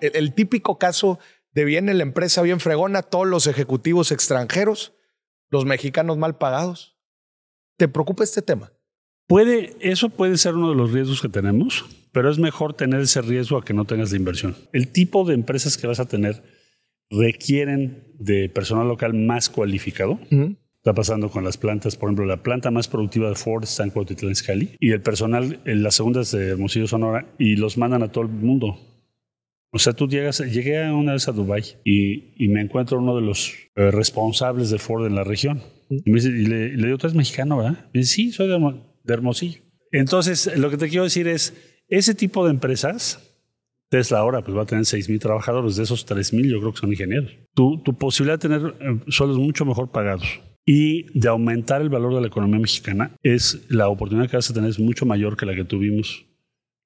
El, el típico caso de viene la empresa bien fregona, todos los ejecutivos extranjeros, los mexicanos mal pagados. ¿Te preocupa este tema? Puede, eso puede ser uno de los riesgos que tenemos, pero es mejor tener ese riesgo a que no tengas la inversión. El tipo de empresas que vas a tener requieren de personal local más cualificado. Está pasando con las plantas, por ejemplo, la planta más productiva de Ford está en Cuautitlán Izcalli y el personal, en la segunda es de Hermosillo, Sonora y los mandan a todo el mundo. O sea, tú llegas, llegué una vez a Dubai y, y me encuentro uno de los eh, responsables de Ford en la región. Y, me dice, y le, y le digo, tú eres mexicano, ¿verdad? Me dice, sí, soy de, de Hermosillo. Entonces, lo que te quiero decir es, ese tipo de empresas, Tesla ahora pues va a tener 6.000 trabajadores, de esos 3.000 yo creo que son ingenieros. Tu, tu posibilidad de tener eh, sueldos mucho mejor pagados y de aumentar el valor de la economía mexicana es la oportunidad que vas a tener es mucho mayor que la que tuvimos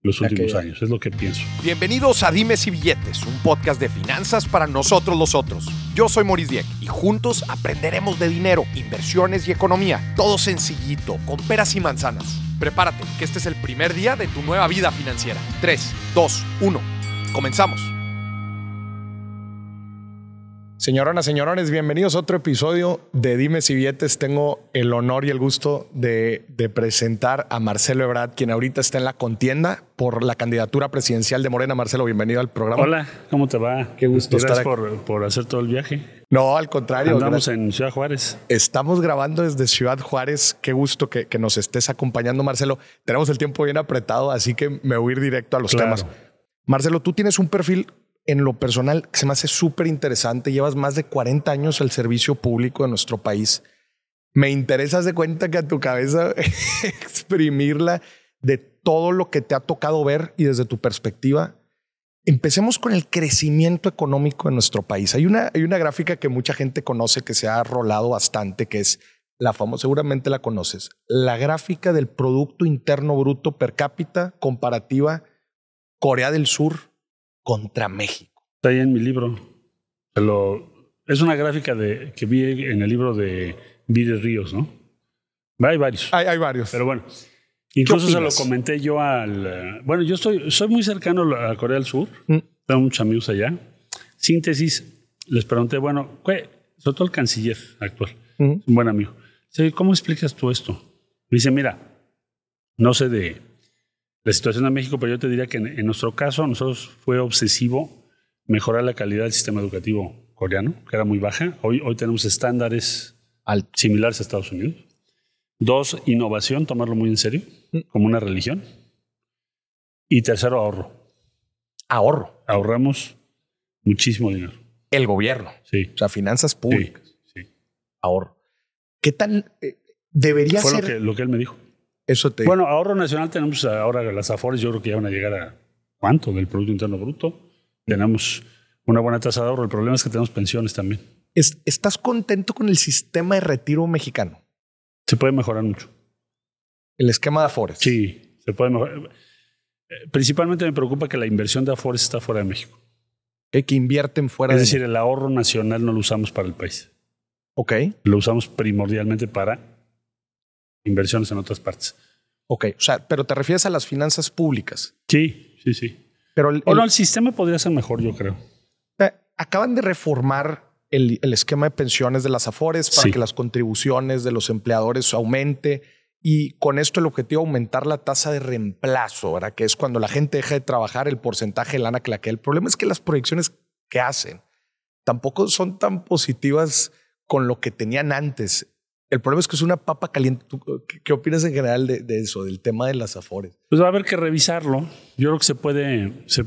los últimos que- años, es lo que pienso. Bienvenidos a Dimes y Billetes, un podcast de finanzas para nosotros los otros. Yo soy Maurice Dieck y juntos aprenderemos de dinero, inversiones y economía. Todo sencillito, con peras y manzanas. Prepárate, que este es el primer día de tu nueva vida financiera. 3, 2, 1. Comenzamos. Señoronas, señorones, bienvenidos a otro episodio de Dimes y Billetes. Tengo el honor y el gusto de, de presentar a Marcelo Ebrard, quien ahorita está en la contienda por la candidatura presidencial de Morena. Marcelo, bienvenido al programa. Hola, ¿cómo te va? Qué gusto Gracias estar por, por hacer todo el viaje. No, al contrario. Andamos gracias. en Ciudad Juárez. Estamos grabando desde Ciudad Juárez. Qué gusto que, que nos estés acompañando, Marcelo. Tenemos el tiempo bien apretado, así que me voy a ir directo a los Claro. temas. Marcelo, tú tienes un perfil en lo personal se me hace súper interesante. Llevas más de 40 años al servicio público de nuestro país. Me interesas de cuenta que a tu cabeza exprimirla de todo lo que te ha tocado ver y desde tu perspectiva. Empecemos con el crecimiento económico de nuestro país. Hay una, hay una gráfica que mucha gente conoce que se ha rolado bastante, que es la famosa, seguramente la conoces, la gráfica del Producto Interno Bruto per cápita comparativa Corea del Sur contra México. Está ahí en mi libro. Lo- es una gráfica de, que vi en el libro de Vide Ríos, ¿no? Hay varios. Hay, hay varios. Pero bueno, incluso se lo comenté yo al... Bueno, yo estoy, soy muy cercano a Corea del Sur. Mm. Tengo muchos amigos allá. Síntesis, les pregunté, bueno, ¿qué? sobre todo el canciller actual, Mm. un buen amigo. Dice, ¿Cómo explicas tú esto? Me dice, mira, no sé de la situación de México, pero yo te diría que en, en nuestro caso, nosotros fue obsesivo mejorar la calidad del sistema educativo coreano, que era muy baja. Hoy, hoy tenemos estándares similares a Estados Unidos. Dos, innovación, tomarlo muy en serio, como una religión. Y tercero, ahorro. Ahorro. Ahorramos muchísimo dinero. El gobierno. Sí. O sea, finanzas públicas. sí. Ahorro. ¿Qué tan eh, debería Fue lo ser? que, lo que él me dijo. Eso te Bueno, ahorro nacional tenemos ahora las Afores, yo creo que ya van a llegar a ¿cuánto? Del Producto Interno Bruto. Tenemos una buena tasa de ahorro. El problema es que tenemos pensiones también. Es- ¿Estás contento con el sistema de retiro mexicano? Se puede mejorar mucho. El esquema de Afores. Sí, se puede mejorar. Principalmente me preocupa que la inversión de Afores está fuera de México. Eh, Que invierten fuera Es de decir, el ahorro nacional no lo usamos para el país. Ok. Lo usamos primordialmente para inversiones en otras partes. Ok. O sea, pero te refieres a las finanzas públicas. Sí, sí, sí. Pero el- O no, el- el sistema podría ser mejor, yo creo. acaban de reformar el, el esquema de pensiones de las Afores para Sí. que las contribuciones de los empleadores aumente. Y con esto el objetivo aumentar la tasa de reemplazo, ¿verdad? Que es cuando la gente deja de trabajar el porcentaje de lana que la que. El problema es que las proyecciones que hacen tampoco son tan positivas con lo que tenían antes. El problema es que es una papa caliente. ¿Tú ¿Qué, opinas en general de, de eso, del tema de las Afores? Pues va a haber que revisarlo. Yo creo que se puede. se-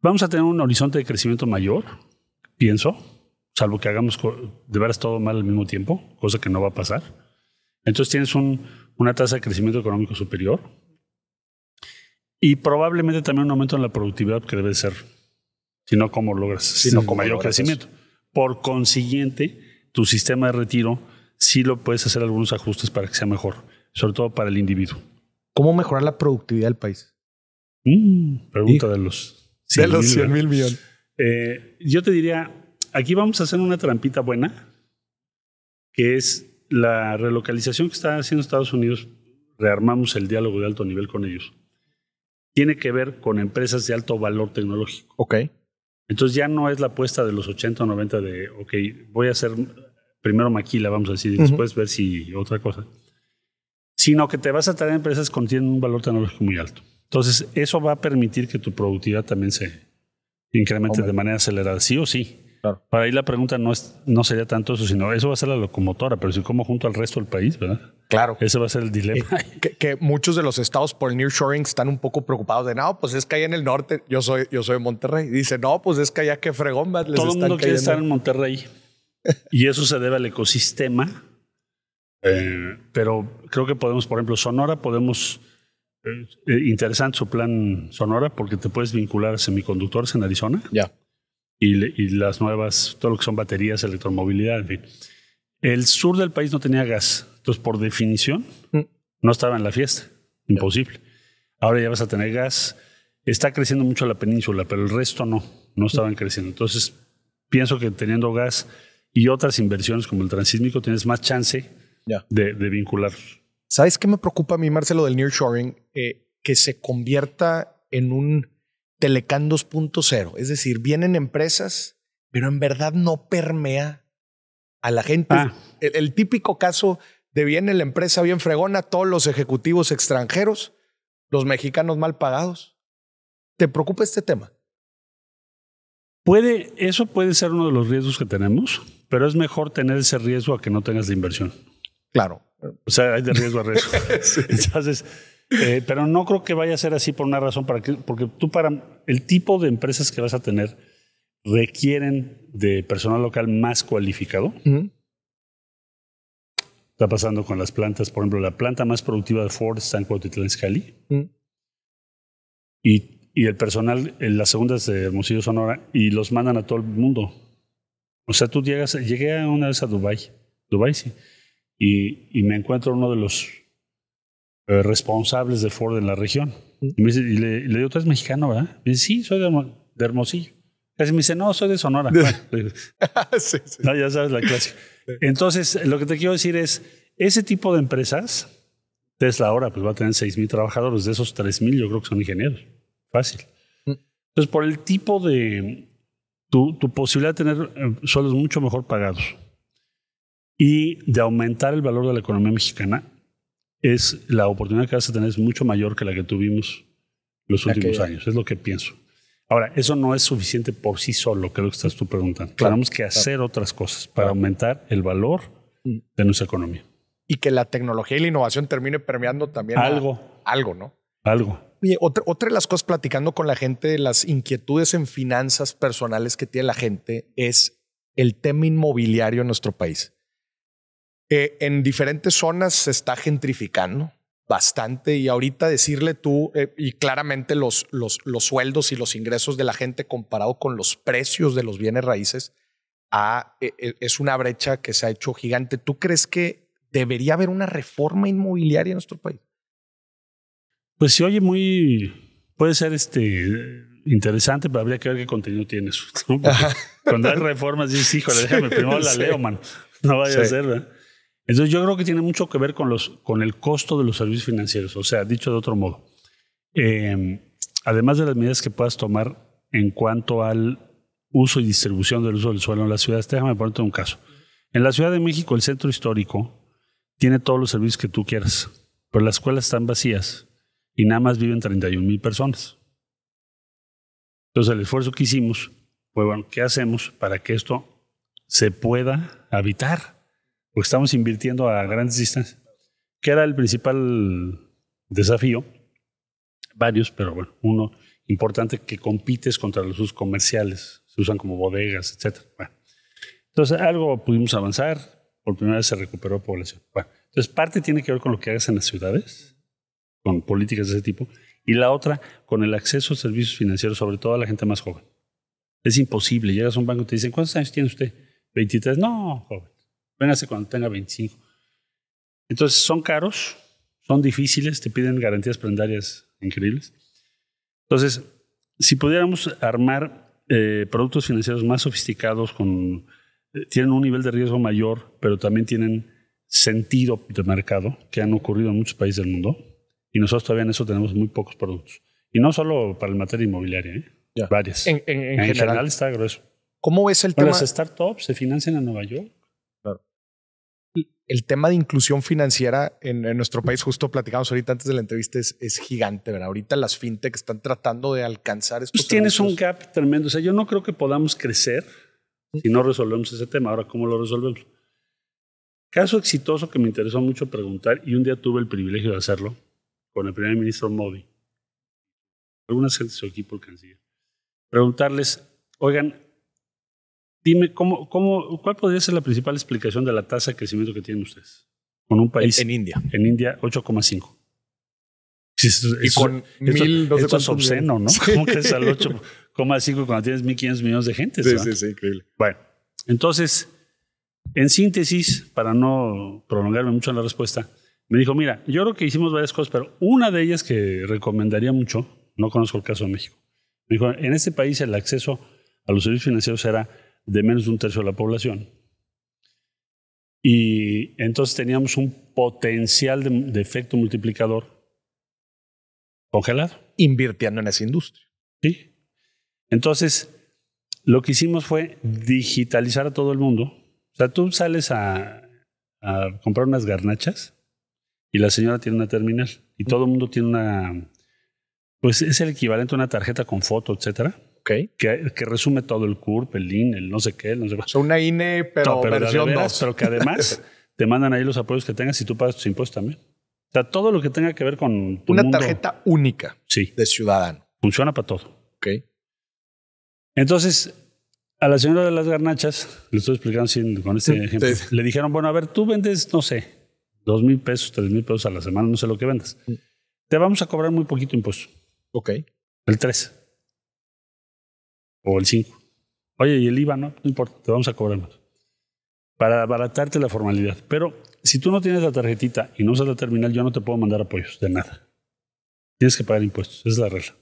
vamos a tener un horizonte de crecimiento mayor, pienso, salvo que hagamos de veras todo mal al mismo tiempo, cosa que no va a pasar. Entonces tienes un- una tasa de crecimiento económico superior y probablemente también un aumento en la productividad que debe ser, si no, ¿cómo logras Si no, un ¿cómo mayor crecimiento? Por consiguiente, tu sistema de retiro sí lo puedes hacer algunos ajustes para que sea mejor, sobre todo para el individuo. ¿Cómo mejorar la productividad del país? Mm, pregunta de los de los 100,000, 100 mil millones. Eh, yo te diría, aquí vamos a hacer una trampita buena, que es la relocalización que está haciendo Estados Unidos. Rearmamos el diálogo de alto nivel con ellos. Tiene que ver con empresas de alto valor tecnológico. Ok. Entonces ya no es la apuesta de los 80 o 90 de, ok, voy a hacer primero maquila, vamos a decir, y después ver si otra cosa. Sino que te vas a traer empresas que tienen un valor tecnológico muy alto. Entonces, eso va a permitir que tu productividad también se incremente de manera acelerada, sí o sí. Para ahí la pregunta no, es, no sería tanto eso, sino eso va a ser la locomotora, pero si como junto al resto del país, ¿verdad? Claro. Ese va a ser el dilema. Eh, que, muchos de los estados por el nearshoring están un poco preocupados de, no, pues es que allá en el norte, yo soy, yo soy de Monterrey. Dice, no, pues es que allá que fregón, les Todo el mundo quiere estar en Monterrey. y eso se debe al ecosistema. Eh, pero creo que podemos, por ejemplo, Sonora, podemos... Eh, interesante su plan Sonora porque te puedes vincular a semiconductores en Arizona. Ya y, las nuevas, todo lo que son baterías, electromovilidad, en fin. El sur del país no tenía gas, entonces por definición mm. no estaba en la fiesta, imposible. Ahora ya vas a tener gas, está creciendo mucho la península, pero el resto no, no estaban creciendo. Entonces pienso que teniendo gas y otras inversiones como el transísmico tienes más chance de, de vincularlos. ¿Sabes qué me preocupa a mí, Marcelo, del nearshoring? Eh, que se convierta en un Telecan 2.0. Es decir, vienen empresas, pero en verdad no permea a la gente. Ah. El, típico caso de viene la empresa bien fregona, todos los ejecutivos extranjeros, los mexicanos mal pagados. ¿Te preocupa este tema? Puede, eso puede ser uno de los riesgos que tenemos, pero es mejor tener ese riesgo a que no tengas la inversión. Claro. O sea, hay de riesgo a riesgo. Entonces, eh, pero no creo que vaya a ser así por una razón, para que, porque tú para el tipo de empresas que vas a tener requieren de personal local más cualificado. Está pasando con las plantas, por ejemplo, la planta más productiva de Ford está en Cuautitlán Izcalli. y, y, el personal, en las segundas de Hermosillo, Sonora, y los mandan a todo el mundo. O sea, tú llegas, llegué una vez a Dubai, Dubai sí, y, y me encuentro uno de los eh, responsables de Ford en la región. Y, le, digo, tú eres mexicano, ¿verdad? Me dice, sí, soy de, Hermosillo. Casi me dice, no, soy de Sonora. No, ya sabes la clase. Entonces, lo que te quiero decir es, ese tipo de empresas, Tesla ahora pues va a tener 6 mil trabajadores, de esos 3 mil yo creo que son ingenieros. Fácil. Entonces, por el tipo de, tu, tu posibilidad de tener eh, sueldos mucho mejor pagados y de aumentar el valor de la economía mexicana, es la oportunidad que vas a tener es mucho mayor que la que tuvimos los últimos años. Es lo que pienso. Ahora, eso no es suficiente por sí solo, que es lo que estás tú preguntando. Tenemos que hacer otras cosas para aumentar el valor mm. de nuestra economía. Y que la tecnología y la innovación termine permeando también algo. algo, ¿no? Algo. Otra, de las cosas platicando con la gente, las inquietudes en finanzas personales que tiene la gente es el tema inmobiliario en nuestro país. Eh, en diferentes zonas se está gentrificando bastante y ahorita decirle tú eh, y claramente los, los, los, sueldos y los ingresos de la gente comparado con los precios de los bienes raíces ah, e, es una brecha que se ha hecho gigante. ¿Tú crees que debería haber una reforma inmobiliaria en nuestro país? Pues se oye muy, puede ser este interesante, pero habría que ver qué contenido tiene eso. Cuando hay reformas dices, híjole, déjame primero la leo, man. No vaya a ser, ¿verdad? Entonces yo creo que tiene mucho que ver con, los, con el costo de los servicios financieros. O sea, dicho de otro modo, em, además de las medidas que puedas tomar en cuanto al uso y distribución del uso del suelo en las ciudades, déjame ponerte un caso. En la Ciudad de México, el centro histórico tiene todos los servicios que tú quieras, pero las escuelas están vacías y nada más viven 31 mil personas. Entonces el esfuerzo que hicimos fue, bueno, ¿qué hacemos para que esto se pueda habitar? porque estamos invirtiendo a grandes distancias, que era el principal desafío, varios, pero bueno, uno importante que compites contra los usos comerciales, se usan como bodegas, etc. entonces algo pudimos avanzar, por primera vez se recuperó población. Bueno, entonces parte tiene que ver con lo que hagas en las ciudades, con políticas de ese tipo, y la otra con el acceso a servicios financieros, sobre todo a la gente más joven. Es imposible, llegas a un banco y te dicen, ¿cuántos años tiene usted? 23, no, joven. Véngase cuando tenga 25. Entonces son caros, son difíciles, te piden garantías prendarias increíbles. Entonces, si pudiéramos armar eh, productos financieros más sofisticados, con, eh, tienen un nivel de riesgo mayor, pero también tienen sentido de mercado, que han ocurrido en muchos países del mundo, y nosotros todavía en eso tenemos muy pocos productos. Y no solo para el materia inmobiliaria, ¿eh? Ya. Varias. En, en- en En general. general está grueso. ¿Cómo es el Bueno, tema, Las startups se financian en Nueva York. el tema de inclusión financiera en, en nuestro país? Justo platicamos ahorita antes de la entrevista, es, es gigante, ¿verdad? Ahorita las fintech están tratando de alcanzar estos Pues tienes un gap tremendo. O sea, yo no creo que podamos crecer si no resolvemos ese tema. Ahora, ¿cómo lo resolvemos? Caso exitoso que me interesó mucho preguntar y un día tuve el privilegio de hacerlo con el primer ministro Modi, algunas gente de su equipo, el canciller. Preguntarles, oigan, dime, ¿cómo, cómo, ¿cuál podría ser la principal explicación de la tasa de crecimiento que tienen ustedes? Con un en, país, en India. en India, 8,5. Sí, eso- Y con esto, mil, no esto es obsceno, ¿no? millones. ¿Cómo crees al 8,5 cuando tienes 1.500 millones de gente? Sí, ¿verdad? sí, sí, increíble. Bueno, entonces, en síntesis, para no prolongarme mucho en la respuesta, me dijo, mira, yo creo que hicimos varias cosas, pero una de ellas que recomendaría mucho, no conozco el caso de México, me dijo, en este país el acceso a los servicios financieros era de menos de un tercio de la población. Y entonces teníamos un potencial de, de efecto multiplicador congelado. Invirtiendo en esa industria. Sí. Entonces, lo que hicimos fue digitalizar a todo el mundo. O sea, tú sales a, a comprar unas garnachas y la señora tiene una terminal y todo el mundo tiene una, pues es el equivalente a una tarjeta con foto, etcétera, Ok. que, que resume todo el CURP, el IN, el no sé qué, el no sé qué. O sea, una INE, pero, No, pero versión veras, 2. pero que además te mandan ahí los apoyos que tengas y tú pagas tus impuestos también. O sea, todo lo que tenga que ver con tu Una mundo, tarjeta única Sí, de ciudadano. funciona para todo. Ok. Entonces, a la señora de las garnachas, le estoy explicando con este ejemplo, sí. le dijeron, bueno, a ver, tú vendes, no sé, dos mil pesos, tres mil pesos a la semana, no sé lo que vendas. Mm. Te vamos a cobrar muy poquito impuesto, Ok. el 3 o el 5. Oye, y el IVA, no, no importa, te vamos a cobrar más. Para abaratarte la formalidad. Pero si tú no tienes la tarjetita y no usas la terminal, yo no te puedo mandar apoyos de nada. Tienes que pagar impuestos, esa es la regla.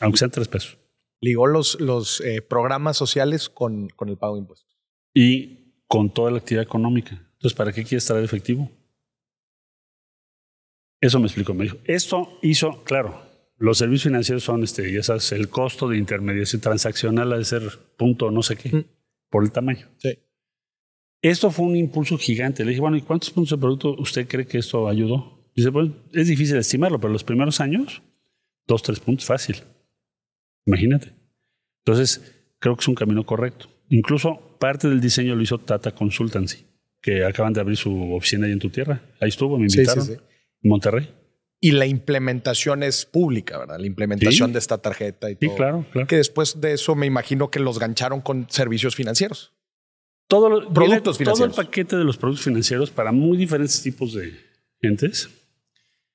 Aunque sean tres pesos. Ligó los, los eh, programas sociales con, con el pago de impuestos. y con toda la actividad económica. Entonces, ¿para qué quieres traer efectivo? Eso me explicó. Me dijo, esto hizo, claro, los servicios financieros son, este, ya sabes, el costo de intermediación transaccional ha de ser punto no sé qué, Mm. por el tamaño. Sí. Esto fue un impulso gigante. Le dije, bueno, ¿y cuántos puntos de producto usted cree que esto ayudó? Dice, pues es difícil estimarlo, pero los primeros años, dos, tres puntos, fácil. Imagínate. Entonces, creo que es un camino correcto. Incluso parte del diseño lo hizo Tata Consultancy, que acaban de abrir su oficina ahí en tu tierra. Ahí estuvo, me Sí, invitaron. sí, sí. En Monterrey. Y la implementación es pública, ¿verdad? La implementación Sí. de esta tarjeta y Sí, todo. claro, claro. Que después de eso me imagino que los gancharon con servicios financieros. Todo Productos viene Todo el financieros. paquete de los productos financieros para muy diferentes tipos de gentes.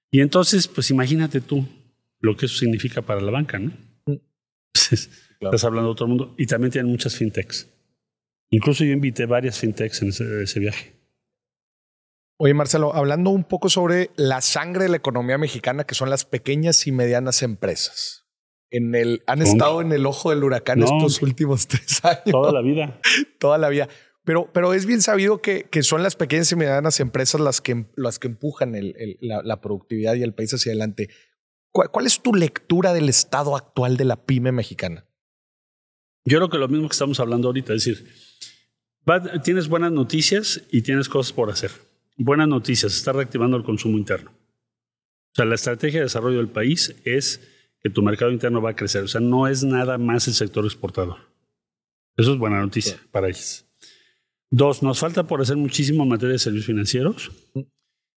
Y entonces, pues imagínate tú lo que eso significa para la banca, ¿no? Mm. Pues, Claro. Estás hablando de otro mundo. Y también tienen muchas fintechs. Incluso yo invité varias fintechs en ese, ese viaje. Oye, Marcelo, hablando un poco sobre la sangre de la economía mexicana, que son las pequeñas y medianas empresas. En el, han ¿Cómo? estado en el ojo del huracán No. estos últimos tres años, Toda la vida. toda la vida. Pero, pero es bien sabido que, que son las pequeñas y medianas empresas las que, las que empujan el- el- la, la productividad y el país hacia adelante. ¿Cuál, cuál es tu lectura del estado actual de la pyme mexicana? Yo creo que lo mismo que estamos hablando ahorita, es decir, tienes buenas noticias y tienes cosas por hacer. Buenas noticias, está reactivando el consumo interno. O sea, la estrategia de desarrollo del país es que tu mercado interno va a crecer. O sea, no es nada más el sector exportador. Eso es buena noticia para ellos. Dos, nos falta por hacer muchísimo en materia de servicios financieros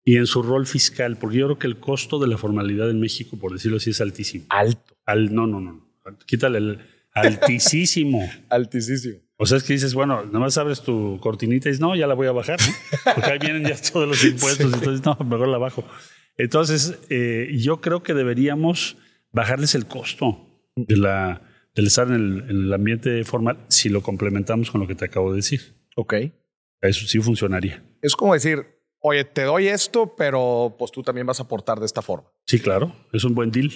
y en su rol fiscal, porque yo creo que el costo de la formalidad en México, por decirlo así, es altísimo. Alto. Al, no, no, no. Quítale el altísimo. Altísimo. O sea, es que dices, bueno, nomás abres tu cortinita y dices, no, ya la voy a bajar, ¿no? Porque ahí vienen ya todos los impuestos, entonces, no, mejor la bajo. Entonces, eh, yo creo que deberíamos bajarles el costo de la, del estar en el, en el ambiente formal si lo complementamos con lo que te acabo de decir. Ok. Eso sí funcionaría. Es como decir, oye, te doy esto, pero pues tú también vas a aportar de esta forma. Sí, claro, es un buen deal.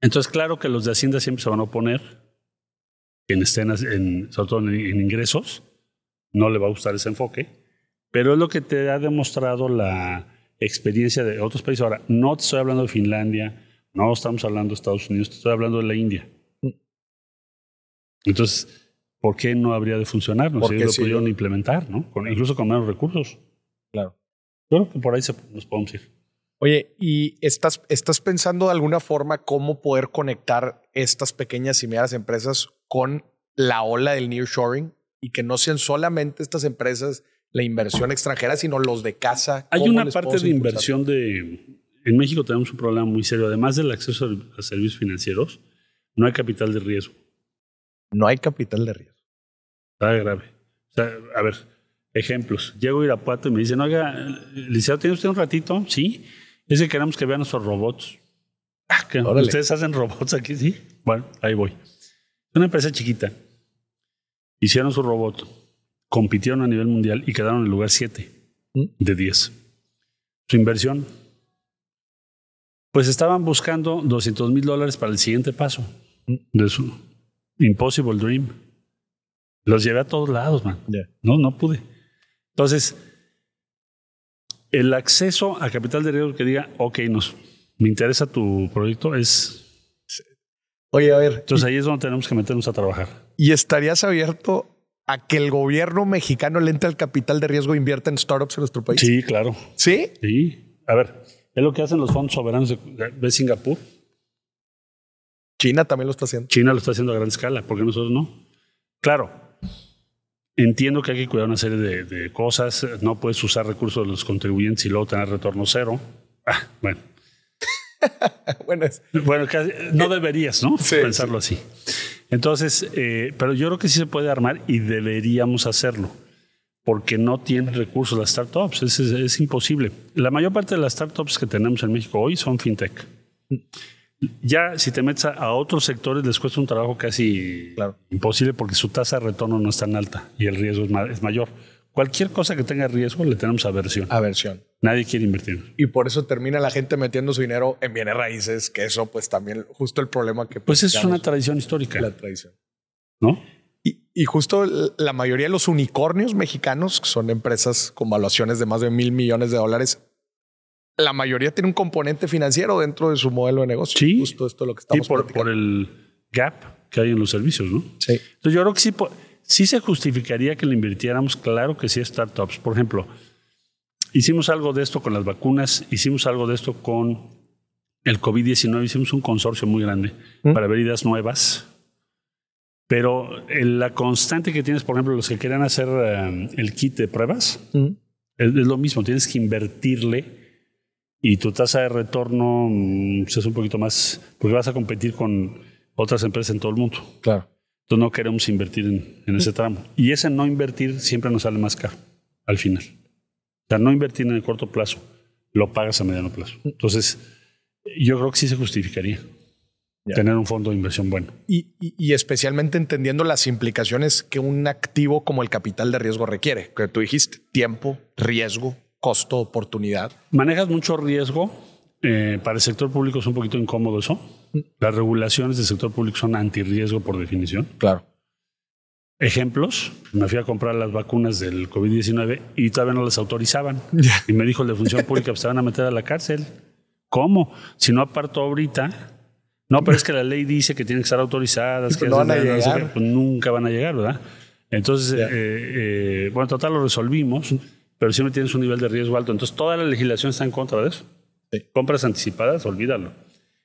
Entonces, claro que los de Hacienda siempre se van a oponer, quien estén en, sobre todo en, en ingresos, no le va a gustar ese enfoque, pero es lo que te ha demostrado la experiencia de otros países. Ahora, no te estoy hablando de Finlandia, no estamos hablando de Estados Unidos, te estoy hablando de la India. Entonces, ¿por qué no habría de funcionar? No sé, Porque lo sí, pudieron implementar, ¿no? Con- incluso con menos recursos. Claro. Yo creo que por ahí se- nos podemos ir. Oye, ¿y estás, estás pensando de alguna forma cómo poder conectar estas pequeñas y medianas empresas con la ola del nearshoring y que no sean solamente estas empresas la inversión extranjera, sino los de casa? Hay ¿Cómo una parte de inversión de... En México tenemos un problema muy serio. Además del acceso a servicios financieros, no hay capital de riesgo. No hay capital de riesgo. Está grave. O sea, a ver, ejemplos. Llego a Irapuato y me dicen, oiga, licenciado, ¿tiene usted un ratito? Sí. Es que queremos que vean nuestros robots. Ah. ¿Ustedes hacen robots aquí? Sí. Bueno, ahí voy. Una empresa chiquita. Hicieron su robot, compitieron a nivel mundial y quedaron en el lugar 7 ¿Mm? de 10. Su inversión. Pues estaban buscando 200 mil dólares para el siguiente paso ¿Mm? de su Impossible Dream. Los llevé a todos lados, man. No, no pude. Entonces, el acceso a capital de riesgo que diga, ok, nos, me interesa tu proyecto, es. Oye, a ver, Entonces ahí es donde tenemos que meternos a trabajar. ¿y estarías abierto a que el gobierno mexicano le entre al capital de riesgo e invierta en startups en nuestro país? Sí, claro. ¿Sí? Sí. A ver, es lo que hacen los fondos soberanos de, de Singapur. China también lo está haciendo. China lo está haciendo a gran escala, ¿por qué nosotros no? Claro, entiendo que hay que cuidar una serie de, de cosas. No puedes usar recursos de los contribuyentes y luego tener retorno cero. Ah, bueno. bueno, es- Bueno, casi- no deberías, ¿no? Sí, Pensarlo así. Entonces, eh, pero yo creo que sí se puede armar y deberíamos hacerlo, porque no tienen recursos las startups, es, es- es imposible. La mayor parte de las startups que tenemos en México hoy son fintech. Ya si te metes a, a otros sectores les cuesta un trabajo casi Claro. imposible porque su tasa de retorno no es tan alta y el riesgo es, ma- es mayor. Cualquier cosa que tenga riesgo le tenemos aversión. aversión. Nadie quiere invertir. Y por eso termina la gente metiendo su dinero en bienes raíces, que eso pues también justo el problema que Pues es una tradición histórica, la tradición. ¿no? Y, y justo la mayoría de los unicornios mexicanos, que son empresas con valuaciones de más de mil millones de dólares, la mayoría tiene un componente financiero dentro de su modelo de negocio. Sí. Justo esto es lo que Sí, estamos por, platicando. por el gap que hay en los servicios, ¿no? Sí. Entonces yo creo que sí, po- sí se justificaría que le invirtiéramos, claro que sí, startups. Por ejemplo, hicimos algo de esto con las vacunas, hicimos algo de esto con el COVID-19, hicimos un consorcio muy grande ¿Mm? para ver ideas nuevas. Pero eh, la constante que tienes, por ejemplo, los que querían hacer eh, el kit de pruebas, Mm. es, es lo mismo, tienes que invertirle y tu tasa de retorno mm, pues, es un poquito más, porque vas a competir con otras empresas en todo el mundo. Claro. Entonces no queremos invertir en, en ese tramo. Y ese no invertir siempre nos sale más caro al final. O sea, no invertir en el corto plazo, lo pagas a mediano plazo. Entonces, yo creo que sí se justificaría Ya. tener un fondo de inversión bueno. Y, y- y especialmente entendiendo las implicaciones que un activo como el capital de riesgo requiere, que tú dijiste, tiempo, riesgo, costo, oportunidad. Manejas mucho riesgo. eh, para el sector público es un poquito incómodo eso. Las regulaciones del sector público son antirriesgo por definición. Claro. Ejemplos, me fui a comprar las vacunas del COVID-19 y todavía no las autorizaban. Y me dijo el de función pública, pues te van a meter a la cárcel. ¿Cómo? Si no aparto ahorita. No, pero es que la ley dice que tienen que estar autorizadas. Pues que no van a sé llegar. qué, pues nunca van a llegar, ¿verdad? Entonces, Ya. eh, eh, bueno, total lo resolvimos, pero siempre tienes un nivel de riesgo alto. Entonces, toda la legislación está en contra de eso. Sí. Compras anticipadas, olvídalo.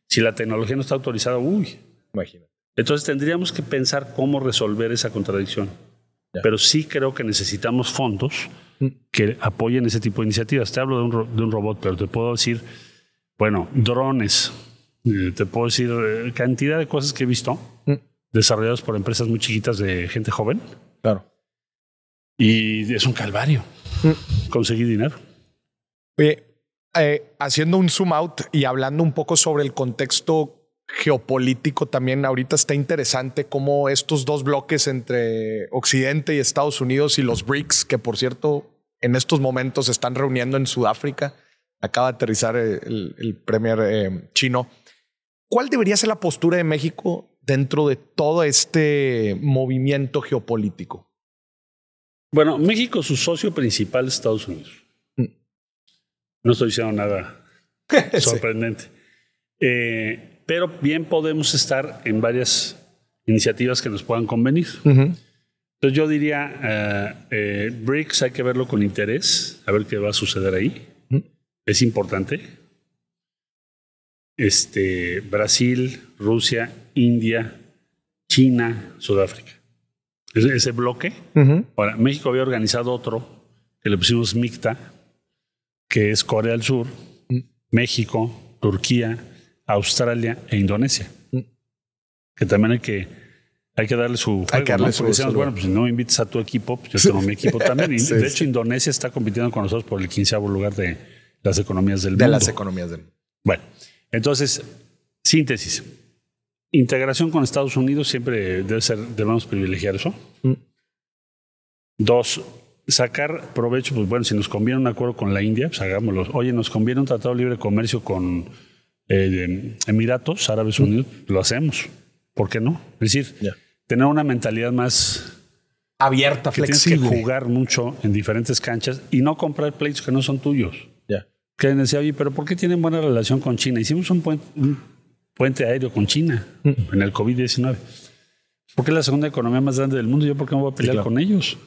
Si la tecnología no está autorizada, uy, Imagínate. entonces tendríamos que pensar cómo resolver esa contradicción. Ya. Pero sí creo que necesitamos fondos Mm. que apoyen ese tipo de iniciativas. Te hablo de un, ro- de un robot, pero te puedo decir, bueno, drones, eh, te puedo decir eh, cantidad de cosas que he visto Mm. desarrolladas por empresas muy chiquitas de gente joven Claro. y es un calvario Mm. conseguir dinero. Oye, eh, haciendo un zoom out y hablando un poco sobre el contexto geopolítico también, ahorita está interesante cómo estos dos bloques entre Occidente y Estados Unidos y los BRICS, que por cierto en estos momentos se están reuniendo en Sudáfrica, acaba de aterrizar el, el premier eh, chino. ¿Cuál debería ser la postura de México dentro de todo este movimiento geopolítico? Bueno, México, su socio principal es Estados Unidos. No estoy diciendo nada Sí. sorprendente. Eh, pero bien podemos estar en varias iniciativas que nos puedan convenir. Entonces yo diría, eh, eh, BRICS hay que verlo con interés, a ver qué va a suceder ahí. Es importante. Este, Brasil, Rusia, India, China, Sudáfrica. Ese, ese bloque. Ahora, México había organizado otro que le pusimos MICTA, que es Corea del Sur, México, Turquía, Australia e Indonesia. Que también hay que, hay que darle su. Hay que darle ¿no? su- decíamos, su- bueno, pues si no invitas a tu equipo, pues yo tengo mi equipo también. Y, Sí, de hecho, Indonesia está compitiendo con nosotros por el quinceavo lugar de las economías del De mundo. las economías del mundo. Bueno, entonces, síntesis. Integración con Estados Unidos siempre debe ser, debemos privilegiar eso. Mm. Dos, sacar provecho, pues bueno, si nos conviene un acuerdo con la India, pues hagámoslo. Oye, nos conviene un tratado de libre comercio con eh, Emiratos Árabes Unidos, lo hacemos. ¿Por qué no? Es decir, Mm. Tener una mentalidad más Abierta, que tienes flexible. que jugar mucho en diferentes canchas y no comprar pleitos que no son tuyos que decía, oye, pero ¿por qué tienen buena relación con China? Hicimos un puente, un puente aéreo con China en el COVID-19. Porque es la segunda economía más grande del mundo. ¿Yo por qué me voy a pelear claro. con ellos?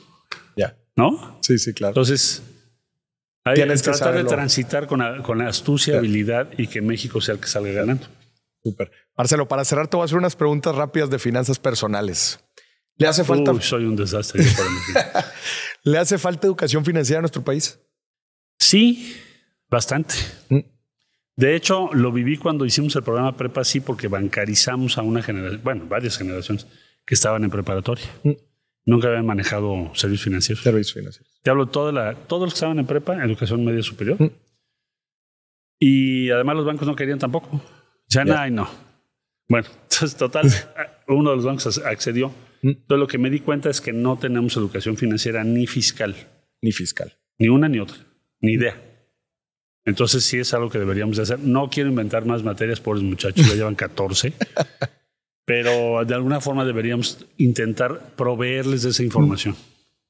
¿No? Sí, sí, claro. Entonces, hay Tienes que tratar de transitar con, con astucia, habilidad y que México sea el que salga ganando. Súper. Marcelo, para cerrar, te voy a hacer unas preguntas rápidas de finanzas personales. ¿Le hace falta, Uy, soy un desastre. para. ¿le hace falta educación financiera a nuestro país? Sí, bastante. Mm. De hecho, lo viví cuando hicimos el programa Prepa, sí, porque bancarizamos a una generación, bueno, varias generaciones que estaban en preparatoria. Mm. Nunca habían manejado servicios financieros. Servicios financieros. Te hablo de toda la, todos los que estaban en prepa, educación media superior. Mm. Y además los bancos no querían tampoco. Ya ay, no. Bueno, entonces, total, uno de los bancos accedió. Mm. Entonces, lo que me di cuenta es que no tenemos educación financiera ni fiscal. Ni fiscal. Ni una ni otra, ni idea. Entonces sí es algo que deberíamos de hacer. No quiero inventar más materias, pobres muchachos, ya llevan 14. Pero de alguna forma deberíamos intentar proveerles de esa información.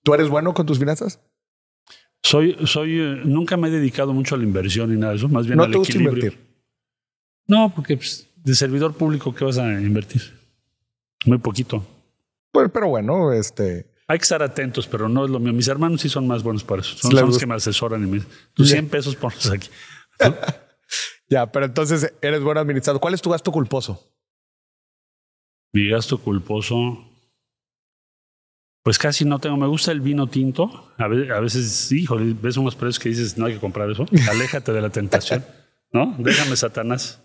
¿Tú eres bueno con tus finanzas? Soy, soy, eh, nunca me he dedicado mucho a la inversión ni nada de eso, más bien ¿No al te gusta equilibrio. invertir? No, porque pues, de servidor público, ¿qué vas a invertir? Muy poquito. Pues, pero bueno, este. Hay que estar atentos, pero no es lo mío. Mis hermanos sí son más buenos para eso. Son, los que me asesoran y me dicen, tus 100 pesos ponlos aquí. Ya, pero entonces eres buen administrador. ¿Cuál es tu gasto culposo? Mi gasto culposo. Pues casi no tengo. Me gusta el vino tinto. A veces, a veces híjole, ves unos precios que dices, no hay que comprar eso. Aléjate de la tentación. ¿No? Déjame, Satanás.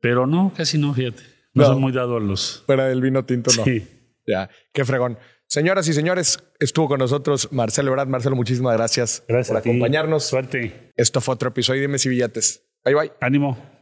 Pero no, casi no, fíjate. No, No. soy muy dado a los. Fuera del vino tinto, no. Sí. Ya, qué fregón. Señoras y señores, estuvo con nosotros Marcelo Ebrard. Marcelo, muchísimas gracias, Gracias por acompañarnos. Suerte. Esto fue otro episodio de Dime si Billetes. Bye bye. Ánimo.